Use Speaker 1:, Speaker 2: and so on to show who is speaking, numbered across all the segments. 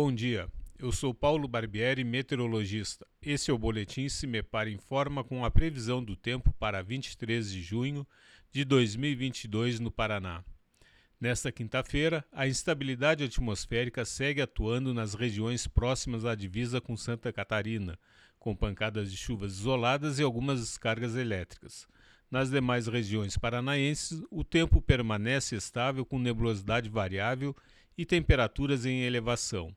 Speaker 1: Bom dia, eu sou Paulo Barbieri, meteorologista. Esse é o Boletim Se Me Para Informa com a previsão do tempo para 23 de junho de 2022 no Paraná. Nesta quinta-feira, a instabilidade atmosférica segue atuando nas regiões próximas à divisa com Santa Catarina, com pancadas de chuvas isoladas e algumas descargas elétricas. Nas demais regiões paranaenses, o tempo permanece estável com nebulosidade variável e temperaturas em elevação.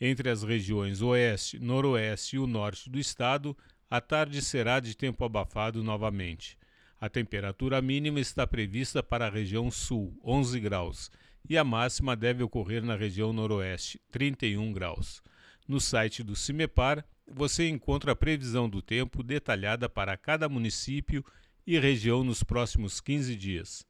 Speaker 1: Entre as regiões oeste, noroeste e o norte do estado, a tarde será de tempo abafado novamente. A temperatura mínima está prevista para a região sul, 11 graus, e a máxima deve ocorrer na região noroeste, 31 graus. No site do CIMEPAR, você encontra a previsão do tempo detalhada para cada município e região nos próximos 15 dias